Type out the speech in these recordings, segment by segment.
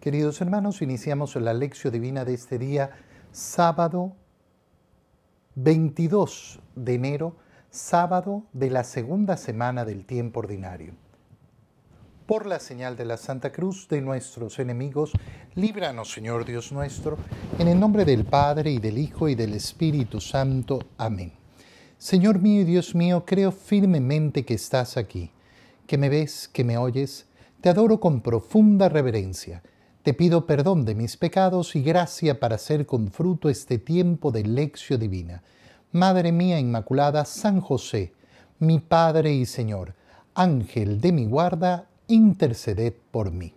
Queridos hermanos, iniciamos la lección divina de este día, sábado 22 de enero, sábado de la segunda semana del tiempo ordinario. Por la señal de la Santa Cruz de nuestros enemigos, líbranos, Señor Dios nuestro, en el nombre del Padre y del Hijo y del Espíritu Santo. Amén. Señor mío y Dios mío, creo firmemente que estás aquí, que me ves, que me oyes, te adoro con profunda reverencia te pido perdón de mis pecados y gracia para hacer con fruto este tiempo de lección divina. Madre mía Inmaculada, San José, mi Padre y Señor, Ángel de mi guarda, interceded por mí.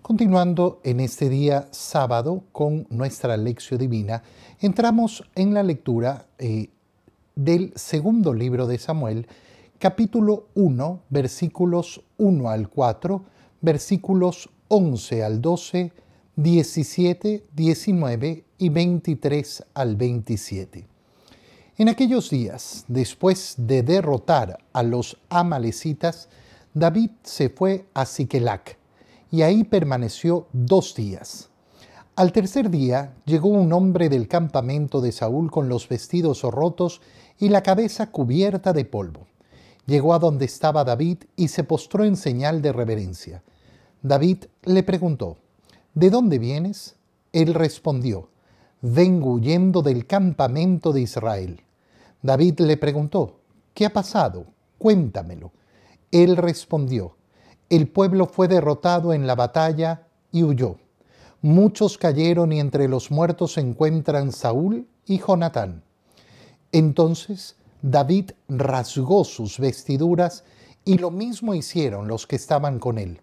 Continuando en este día sábado con nuestra lección divina, entramos en la lectura eh, del segundo libro de Samuel, capítulo 1, versículos 1 al 4, versículos 11 al 12, 17, 19 y 23 al 27. En aquellos días, después de derrotar a los amalecitas, David se fue a Siquelac y ahí permaneció dos días. Al tercer día llegó un hombre del campamento de Saúl con los vestidos rotos y la cabeza cubierta de polvo. Llegó a donde estaba David y se postró en señal de reverencia. David le preguntó, ¿De dónde vienes? Él respondió, vengo huyendo del campamento de Israel. David le preguntó, ¿qué ha pasado? Cuéntamelo. Él respondió, el pueblo fue derrotado en la batalla y huyó. Muchos cayeron y entre los muertos se encuentran Saúl y Jonatán. Entonces David rasgó sus vestiduras y lo mismo hicieron los que estaban con él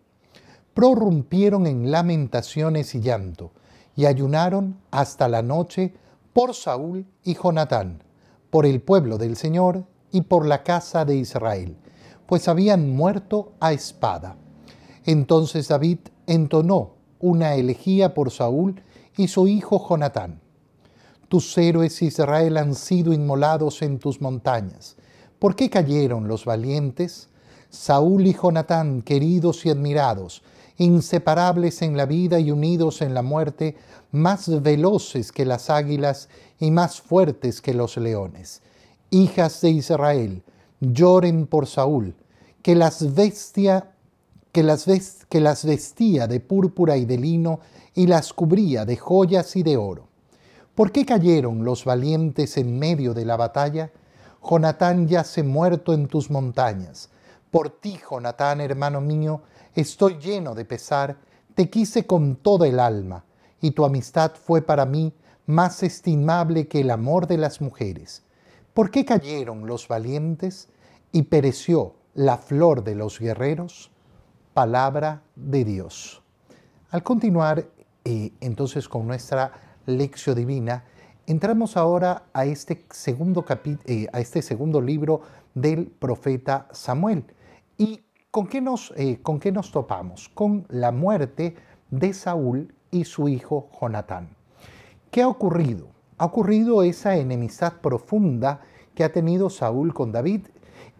prorrumpieron en lamentaciones y llanto, y ayunaron hasta la noche por Saúl y Jonatán, por el pueblo del Señor y por la casa de Israel, pues habían muerto a espada. Entonces David entonó una elegía por Saúl y su hijo Jonatán. Tus héroes Israel han sido inmolados en tus montañas. ¿Por qué cayeron los valientes? Saúl y Jonatán, queridos y admirados, inseparables en la vida y unidos en la muerte, más veloces que las águilas y más fuertes que los leones. Hijas de Israel, lloren por Saúl, que las, que las vestía de púrpura y de lino y las cubría de joyas y de oro. ¿Por qué cayeron los valientes en medio de la batalla? Jonatán yace muerto en tus montañas. Por ti, Jonatán, hermano mío, estoy lleno de pesar, te quise con toda el alma, y tu amistad fue para mí más estimable que el amor de las mujeres. ¿Por qué cayeron los valientes y pereció la flor de los guerreros? Palabra de Dios. Al continuar eh, entonces con nuestra lección divina, entramos ahora a este segundo, eh, a este segundo libro del profeta Samuel. Y ¿Con qué, nos, eh, ¿Con qué nos topamos? Con la muerte de Saúl y su hijo Jonatán. ¿Qué ha ocurrido? Ha ocurrido esa enemistad profunda que ha tenido Saúl con David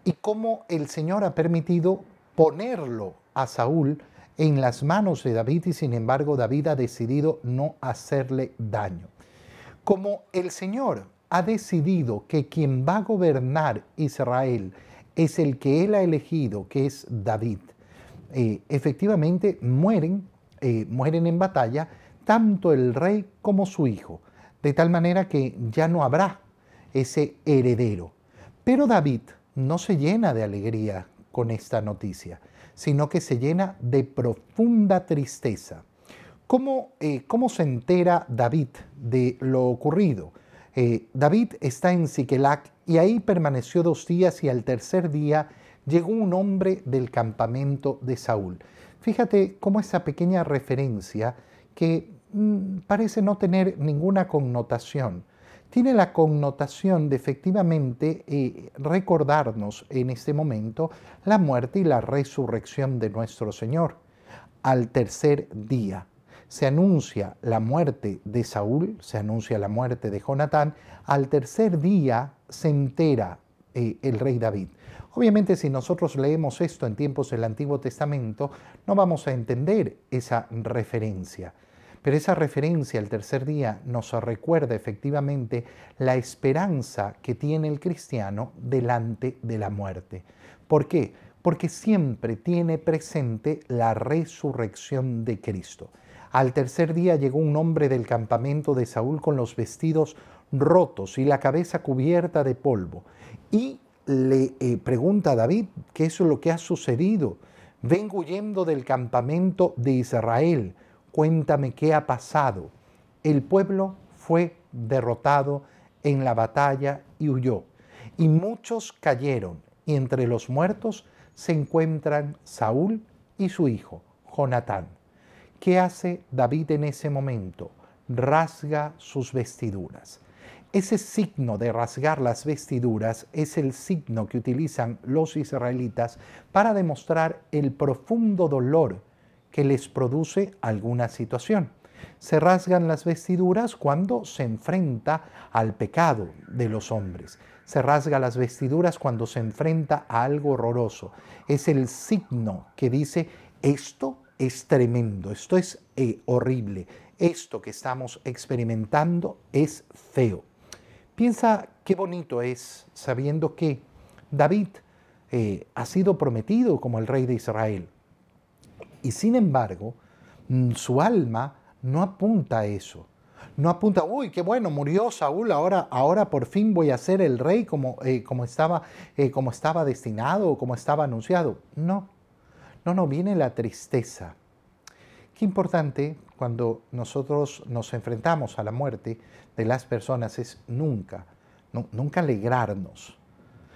y cómo el Señor ha permitido ponerlo a Saúl en las manos de David y sin embargo David ha decidido no hacerle daño. Como el Señor ha decidido que quien va a gobernar Israel es el que él ha elegido, que es David. Eh, efectivamente mueren, eh, mueren en batalla tanto el rey como su hijo, de tal manera que ya no habrá ese heredero. Pero David no se llena de alegría con esta noticia, sino que se llena de profunda tristeza. ¿Cómo, eh, cómo se entera David de lo ocurrido? David está en Siquelac y ahí permaneció dos días y al tercer día llegó un hombre del campamento de Saúl. Fíjate cómo esa pequeña referencia que mm, parece no tener ninguna connotación, tiene la connotación de efectivamente eh, recordarnos en este momento la muerte y la resurrección de nuestro Señor. Al tercer día se anuncia la muerte de Saúl, se anuncia la muerte de Jonatán, al tercer día se entera eh, el rey David. Obviamente si nosotros leemos esto en tiempos del Antiguo Testamento, no vamos a entender esa referencia. Pero esa referencia al tercer día nos recuerda efectivamente la esperanza que tiene el cristiano delante de la muerte. ¿Por qué? Porque siempre tiene presente la resurrección de Cristo. Al tercer día llegó un hombre del campamento de Saúl con los vestidos rotos y la cabeza cubierta de polvo. Y le eh, pregunta a David qué es lo que ha sucedido. Vengo huyendo del campamento de Israel cuéntame qué ha pasado. El pueblo fue derrotado en la batalla y huyó. Y muchos cayeron, y entre los muertos se encuentran Saúl y su hijo, Jonatán. ¿Qué hace David en ese momento? Rasga sus vestiduras. Ese signo de rasgar las vestiduras es el signo que utilizan los israelitas para demostrar el profundo dolor que les produce alguna situación. Se rasgan las vestiduras cuando se enfrenta al pecado de los hombres. Se rasga las vestiduras cuando se enfrenta a algo horroroso. Es el signo que dice, esto es tremendo, esto es eh, horrible, esto que estamos experimentando es feo. Piensa qué bonito es sabiendo que David eh, ha sido prometido como el rey de Israel. Y sin embargo, mm, su alma no apunta a eso. No apunta, uy, qué bueno, murió Saúl, ahora, ahora por fin voy a ser el rey como, eh, como, estaba, como estaba destinado o como estaba anunciado. No, no, no, viene la tristeza. Qué importante cuando nosotros nos enfrentamos a la muerte de las personas es nunca, nunca alegrarnos.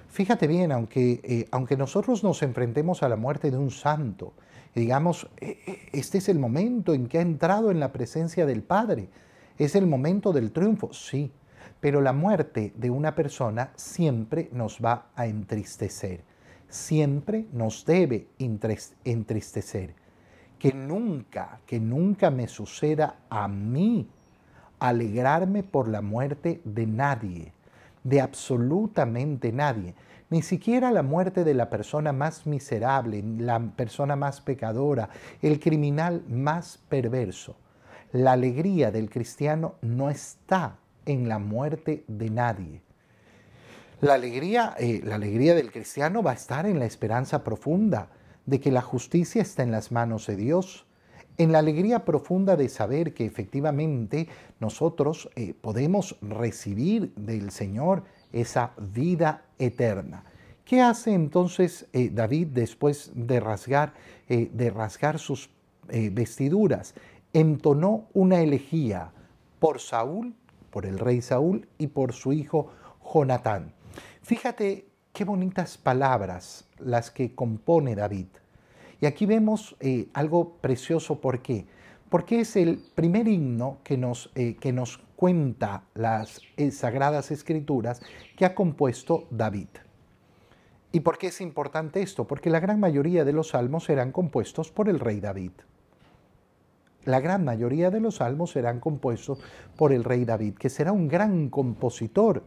Fíjate bien, aunque, eh, aunque nosotros nos enfrentemos a la muerte de un santo, digamos, e, e, este es el momento en que ha entrado en la presencia del Padre. Es el momento del triunfo, sí, pero la muerte de una persona siempre nos va a entristecer, siempre nos debe entristecer. Que nunca, que nunca me suceda a mí alegrarme por la muerte de nadie, de absolutamente nadie ni siquiera la muerte de la persona más miserable, la persona más pecadora, el criminal más perverso. La alegría del cristiano no está en la muerte de nadie. La alegría, eh, la alegría del cristiano va a estar en la esperanza profunda de que la justicia está en las manos de Dios, en la alegría profunda de saber que efectivamente nosotros eh, podemos recibir del Señor esa vida eterna. ¿Qué hace entonces eh, David después de rasgar, de rasgar sus vestiduras? Entonó una elegía por Saúl, por el rey Saúl y por su hijo Jonatán. Fíjate qué bonitas palabras las que compone David. Y aquí vemos algo precioso, ¿por qué? Porque es el primer himno que nos, que nos cuenta las sagradas escrituras que ha compuesto David. ¿Y por qué es importante esto? Porque la gran mayoría de los salmos serán compuestos por el rey David. La gran mayoría de los salmos serán compuestos por el rey David, que será un gran compositor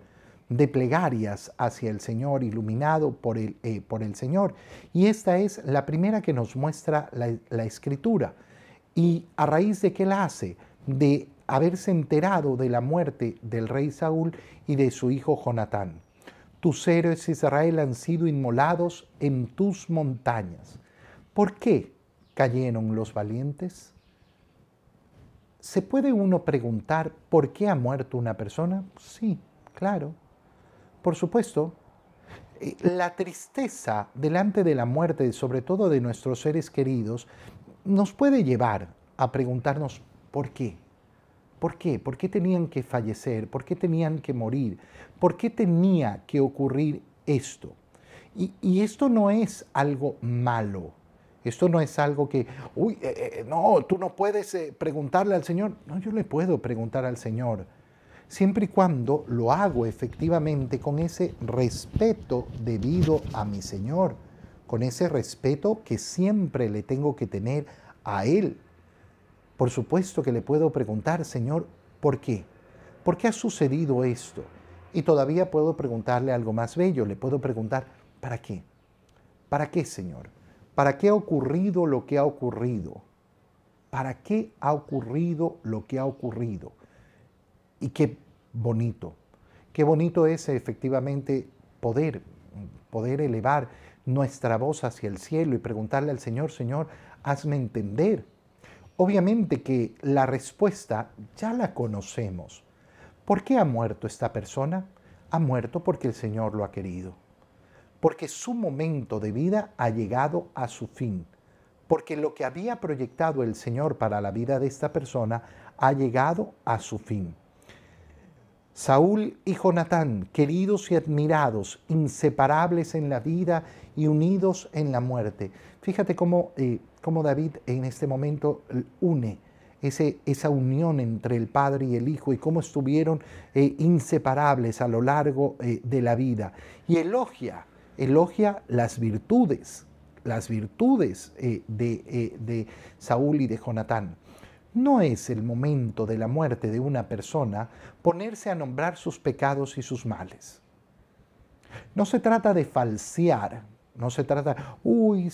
de plegarias hacia el Señor, iluminado por el, eh, por el Señor. Y esta es la primera que nos muestra la, la escritura. ¿Y a raíz de qué la hace? De haberse enterado de la muerte del rey Saúl y de su hijo Jonatán. Tus héroes Israel han sido inmolados en tus montañas. ¿Por qué cayeron los valientes? ¿Se puede uno preguntar por qué ha muerto una persona? Sí, claro. Por supuesto, eh, la tristeza delante de la muerte, sobre todo de nuestros seres queridos, nos puede llevar a preguntarnos por qué. ¿Por qué? ¿Por qué tenían que fallecer? ¿Por qué tenían que morir? ¿Por qué tenía que ocurrir esto? Y, esto no es algo malo. Esto no es algo que, uy, eh, eh, no, tú no puedes preguntarle al Señor. No, yo le puedo preguntar al Señor, siempre y cuando lo hago efectivamente con ese respeto debido a mi Señor, con ese respeto que siempre le tengo que tener a Él, por supuesto que le puedo preguntar, Señor, ¿por qué? ¿Por qué ha sucedido esto? Y todavía puedo preguntarle algo más bello, le puedo preguntar, ¿para qué? ¿Para qué, Señor? ¿Para qué ha ocurrido lo que ha ocurrido? ¿Para qué ha ocurrido lo que ha ocurrido? Y qué bonito, qué bonito es efectivamente poder, poder elevar nuestra voz hacia el cielo y preguntarle al Señor, Señor, hazme entender. Obviamente que la respuesta ya la conocemos. ¿Por qué ha muerto esta persona? Ha muerto porque el Señor lo ha querido, porque su momento de vida ha llegado a su fin, porque lo que había proyectado el Señor para la vida de esta persona ha llegado a su fin. Saúl y Jonatán, queridos y admirados, inseparables en la vida y unidos en la muerte. Fíjate cómo, eh, David en este momento une esa unión entre el Padre y el Hijo y cómo estuvieron eh, inseparables a lo largo eh, de la vida. Y elogia, elogia las virtudes las virtudes de, de Saúl y de Jonatán. No es el momento de la muerte de una persona ponerse a nombrar sus pecados y sus males. No se trata de falsear, no se trata, uy,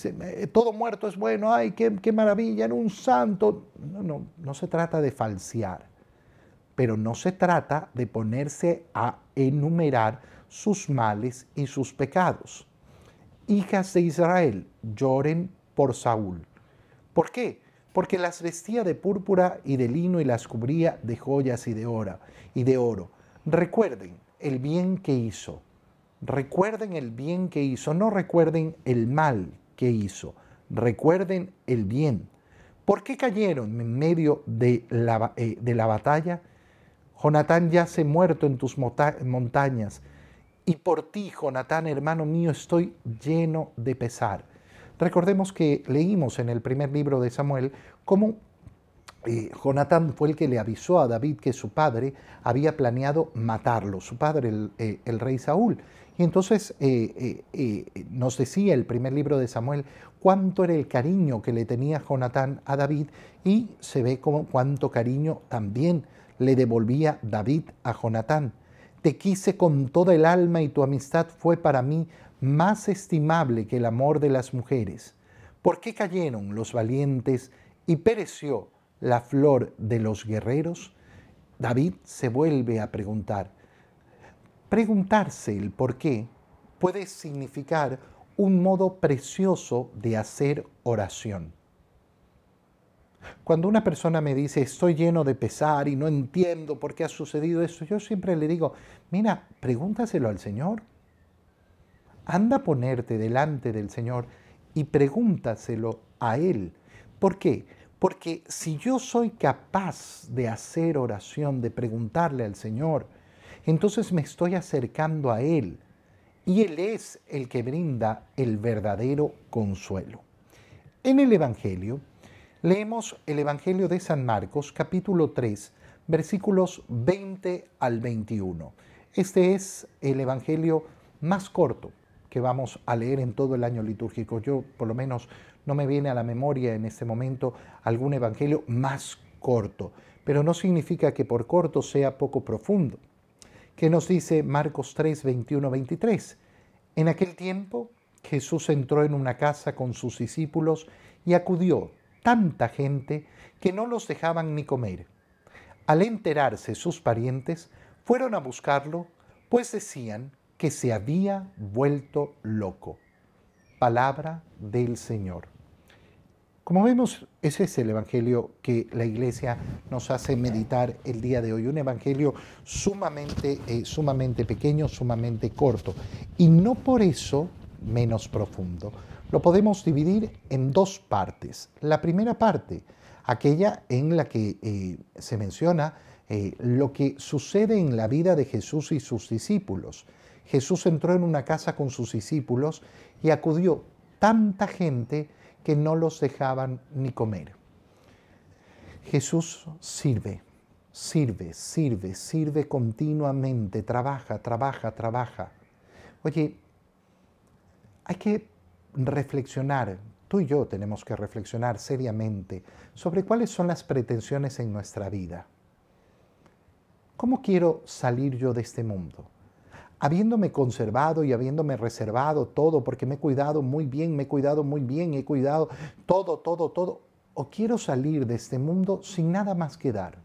todo muerto es bueno, ay, qué, qué maravilla, en un santo. No, no, no se trata de falsear, pero no se trata de ponerse a enumerar sus males y sus pecados hijas de Israel, lloren por Saúl. ¿Por qué? Porque las vestía de púrpura y de lino y las cubría de joyas y de oro. Y de oro. Recuerden el bien que hizo. Recuerden el bien que hizo. No recuerden el mal que hizo. Recuerden el bien. ¿Por qué cayeron en medio de la, eh, de la batalla? Jonatán yace muerto en tus montañas y por ti, Jonatán, hermano mío, estoy lleno de pesar. Recordemos que leímos en el primer libro de Samuel cómo eh, Jonatán fue el que le avisó a David que su padre había planeado matarlo, su padre, el, eh, rey Saúl. Y entonces eh, nos decía el primer libro de Samuel cuánto era el cariño que le tenía Jonatán a David y se ve como cuánto cariño también le devolvía David a Jonatán. Te quise con toda el alma y tu amistad fue para mí más estimable que el amor de las mujeres. ¿Por qué cayeron los valientes y pereció la flor de los guerreros? David se vuelve a preguntar. Preguntarse el por qué puede significar un modo precioso de hacer oración. Cuando una persona me dice, estoy lleno de pesar y no entiendo por qué ha sucedido esto, yo siempre le digo, mira, pregúntaselo al Señor. Anda a ponerte delante del Señor y pregúntaselo a Él. ¿Por qué? Porque si yo soy capaz de hacer oración, de preguntarle al Señor, entonces me estoy acercando a Él y Él es el que brinda el verdadero consuelo. En el Evangelio, Leemos el Evangelio de San Marcos, capítulo 3, versículos 20 al 21. Este es el Evangelio más corto que vamos a leer en todo el año litúrgico. Yo, por lo menos, no me viene a la memoria en este momento algún Evangelio más corto, pero no significa que por corto sea poco profundo. ¿Qué nos dice Marcos 3, 21, 23? En aquel tiempo Jesús entró en una casa con sus discípulos y acudió tanta gente que no los dejaban ni comer. Al enterarse sus parientes, fueron a buscarlo, pues decían que se había vuelto loco. Palabra del Señor. Como vemos, ese es el Evangelio que la Iglesia nos hace meditar el día de hoy. Un Evangelio sumamente, eh, sumamente pequeño, sumamente corto. Y no por eso menos profundo. Lo podemos dividir en dos partes. La primera parte, aquella en la que eh, se menciona eh, lo que sucede en la vida de Jesús y sus discípulos. Jesús entró en una casa con sus discípulos y acudió tanta gente que no los dejaban ni comer. Jesús sirve, sirve, sirve, sirve continuamente, trabaja, trabaja, trabaja. Oye, hay que reflexionar, tú y yo tenemos que reflexionar seriamente sobre cuáles son las pretensiones en nuestra vida. ¿Cómo quiero salir yo de este mundo? Habiéndome conservado y habiéndome reservado todo, porque me he cuidado muy bien, me he cuidado muy bien, he cuidado todo, todo, todo, o quiero salir de este mundo sin nada más que dar,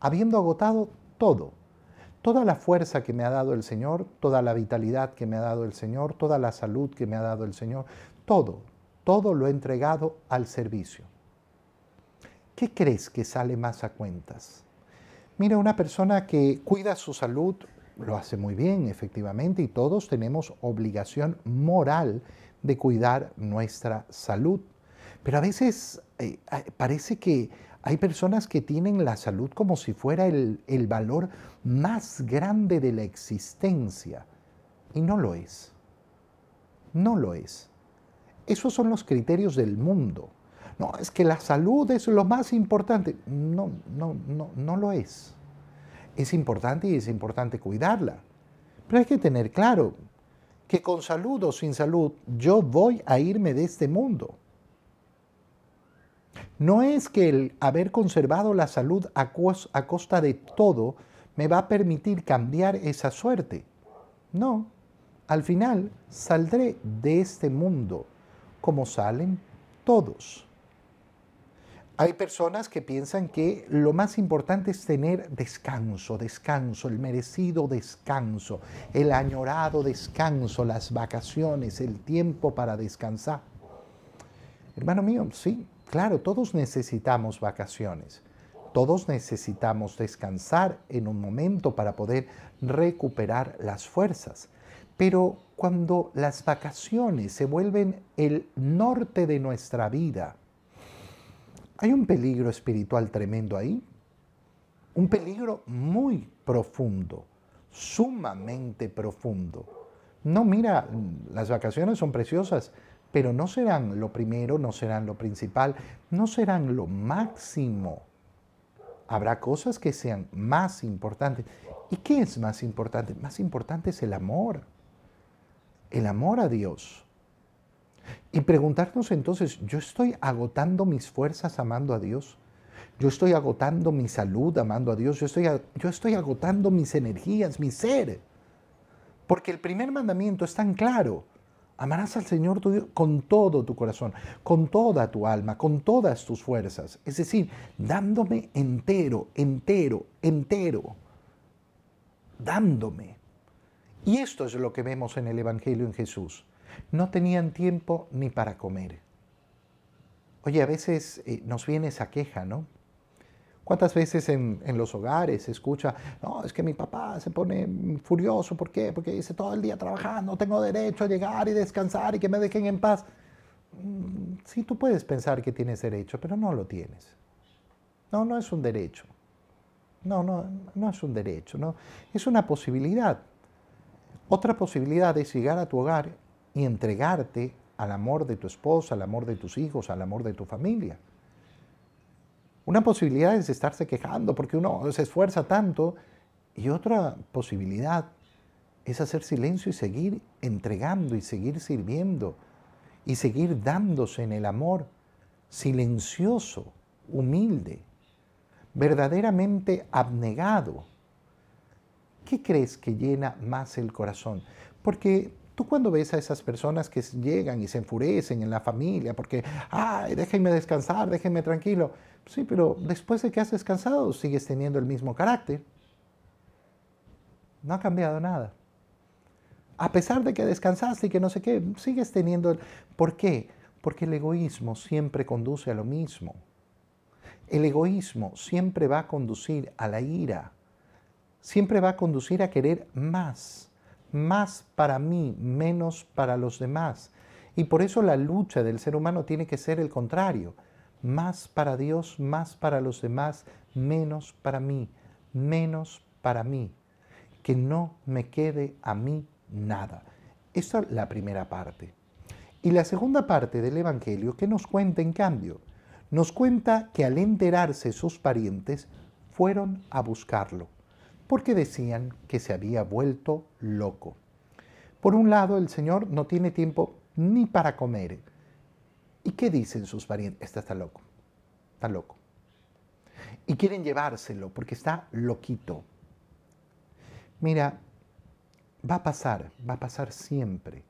habiendo agotado todo, toda la fuerza que me ha dado el Señor, toda la vitalidad que me ha dado el Señor, toda la salud que me ha dado el Señor, todo, todo lo he entregado al servicio. ¿Qué crees que sale más a cuentas? Mira, una persona que cuida su salud lo hace muy bien, efectivamente, y todos tenemos obligación moral de cuidar nuestra salud. Pero a veces eh, parece que hay personas que tienen la salud como si fuera el, el valor más grande de la existencia, y no lo es. No lo es. Esos son los criterios del mundo. No, es que la salud es lo más importante. No, no, no, no lo es. Es importante y es importante cuidarla. Pero hay que tener claro que con salud o sin salud yo voy a irme de este mundo. No es que el haber conservado la salud a, costa de todo me va a permitir cambiar esa suerte. No, al final saldré de este mundo como salen todos. Hay personas que piensan que lo más importante es tener descanso, descanso, el merecido descanso, el añorado descanso, las vacaciones, el tiempo para descansar. Hermano mío, sí, claro, todos necesitamos vacaciones, todos necesitamos descansar en un momento para poder recuperar las fuerzas. Pero cuando las vacaciones se vuelven el norte de nuestra vida, hay un peligro espiritual tremendo ahí, un peligro muy profundo, sumamente profundo. No, mira, las vacaciones son preciosas, pero no serán lo primero, no serán lo principal, no serán lo máximo. Habrá cosas que sean más importantes. ¿Y qué es más importante? Más importante es el amor el amor a Dios. Y preguntarnos entonces, ¿yo estoy agotando mis fuerzas amando a Dios? Yo estoy agotando mi salud amando a Dios. Yo estoy, yo estoy agotando mis energías, mi ser. Porque el primer mandamiento es tan claro. Amarás al Señor tu Dios con todo tu corazón, con toda tu alma, con todas tus fuerzas. Es decir, dándome entero, entero, entero. Dándome. Y esto es lo que vemos en el Evangelio en Jesús. No tenían tiempo ni para comer. Oye, a veces eh, nos viene esa queja, ¿no? ¿Cuántas veces en, los hogares se escucha, no, es que mi papá se pone furioso, ¿por qué? Porque dice todo el día trabajando, tengo derecho a llegar y descansar y que me dejen en paz. Mm, sí, tú puedes pensar que tienes derecho, pero no lo tienes. No, no es un derecho. No, no, no es un derecho, no. Es una posibilidad. Otra posibilidad es llegar a tu hogar y entregarte al amor de tu esposa, al amor de tus hijos, al amor de tu familia. Una posibilidad es estarse quejando porque uno se esfuerza tanto y otra posibilidad es hacer silencio y seguir entregando y seguir sirviendo y seguir dándose en el amor silencioso, humilde, verdaderamente abnegado ¿qué crees que llena más el corazón? Porque tú cuando ves a esas personas que llegan y se enfurecen en la familia porque, ay, déjenme descansar, déjenme tranquilo. Sí, pero después de que has descansado sigues teniendo el mismo carácter. No ha cambiado nada. A pesar de que descansaste y que no sé qué, sigues teniendo... El... ¿Por qué? Porque el egoísmo siempre conduce a lo mismo. El egoísmo siempre va a conducir a la ira, siempre va a conducir a querer más, más para mí, menos para los demás. Y por eso la lucha del ser humano tiene que ser el contrario, más para Dios, más para los demás, menos para mí, menos para mí, que no me quede a mí nada. Esa es la primera parte. Y la segunda parte del Evangelio, que nos cuenta en cambio? Nos cuenta que al enterarse sus parientes, fueron a buscarlo porque decían que se había vuelto loco. Por un lado, el Señor no tiene tiempo ni para comer. ¿Y qué dicen sus parientes? Este está loco, está loco. Y quieren llevárselo porque está loquito. Mira, va a pasar, va a pasar siempre,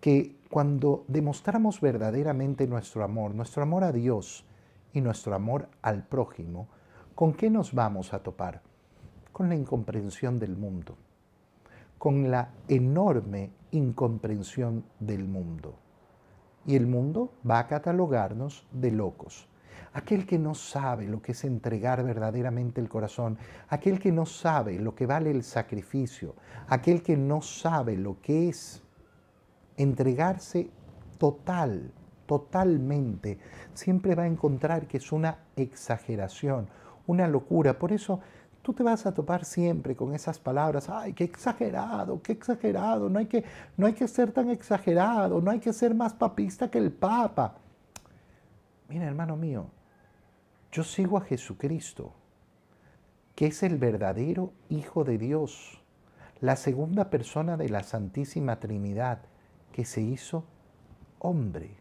que cuando demostramos verdaderamente nuestro amor, nuestro amor a Dios y nuestro amor al prójimo, ¿con qué nos vamos a topar? Con la incomprensión del mundo, con la enorme incomprensión del mundo. Y el mundo va a catalogarnos de locos. Aquel que no sabe lo que es entregar verdaderamente el corazón, aquel que no sabe lo que vale el sacrificio, aquel que no sabe lo que es entregarse total, totalmente, siempre va a encontrar que es una exageración, una locura. Por eso tú te vas a topar siempre con esas palabras, ay, qué exagerado, qué exagerado, no hay que, no hay que ser tan exagerado, no hay que ser más papista que el Papa. Mira, hermano mío, yo sigo a Jesucristo, que es el verdadero Hijo de Dios, la segunda persona de la Santísima Trinidad, que se hizo hombre.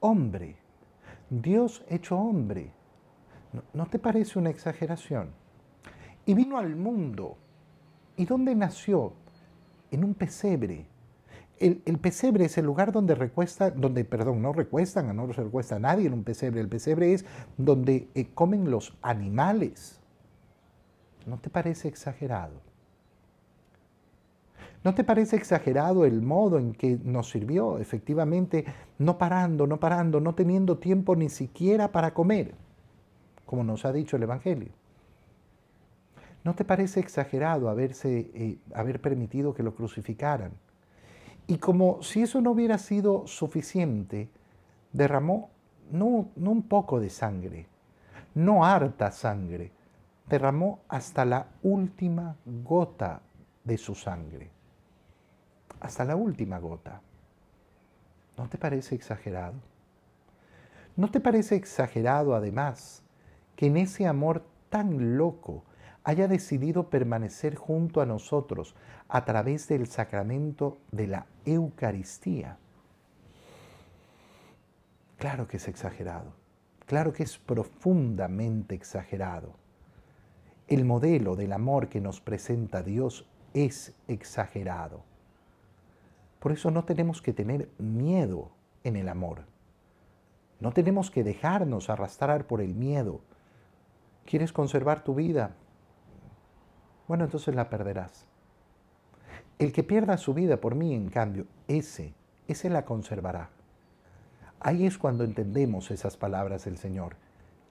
Hombre. Dios hecho hombre. ¿No, te parece una exageración? Y vino al mundo. ¿Y dónde nació? En un pesebre el, pesebre es el lugar donde recuesta, donde, perdón, no recuestan, no recuesta nadie en un pesebre. El pesebre es donde eh, comen los animales. ¿No te parece exagerado? ¿No te parece exagerado el modo en que nos sirvió, efectivamente, no parando, no parando, no teniendo tiempo ni siquiera para comer, como nos ha dicho el Evangelio? ¿No te parece exagerado haberse, eh, haber permitido que lo crucificaran? Y como si eso no hubiera sido suficiente, derramó no, no un poco de sangre, no harta sangre, derramó hasta la última gota de su sangre. Hasta la última gota. ¿No te parece exagerado? ¿No te parece exagerado además que en ese amor tan loco haya decidido permanecer junto a nosotros a través del sacramento de la Eucaristía. Claro que es exagerado, claro que es profundamente exagerado. El modelo del amor que nos presenta Dios es exagerado. Por eso no tenemos que tener miedo en el amor. No tenemos que dejarnos arrastrar por el miedo. ¿Quieres conservar tu vida? bueno, entonces la perderás. El que pierda su vida por mí, en cambio, ese, ese la conservará. Ahí es cuando entendemos esas palabras del Señor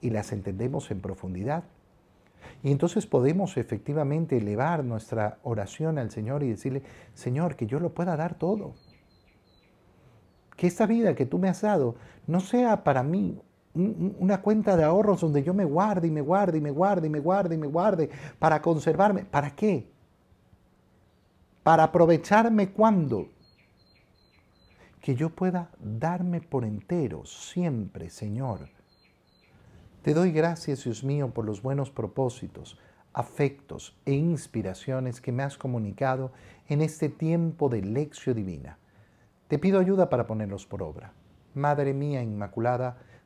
y las entendemos en profundidad. Y entonces podemos efectivamente elevar nuestra oración al Señor y decirle, Señor, que yo lo pueda dar todo. Que esta vida que tú me has dado no sea para mí una cuenta de ahorros donde yo me guarde y me guarde y me guarde y me guarde y me guarde para conservarme. ¿Para qué? Para aprovecharme cuando? Que yo pueda darme por entero siempre, Señor. Te doy gracias, Dios mío, por los buenos propósitos, afectos e inspiraciones que me has comunicado en este tiempo de lección divina. Te pido ayuda para ponerlos por obra. Madre mía Inmaculada,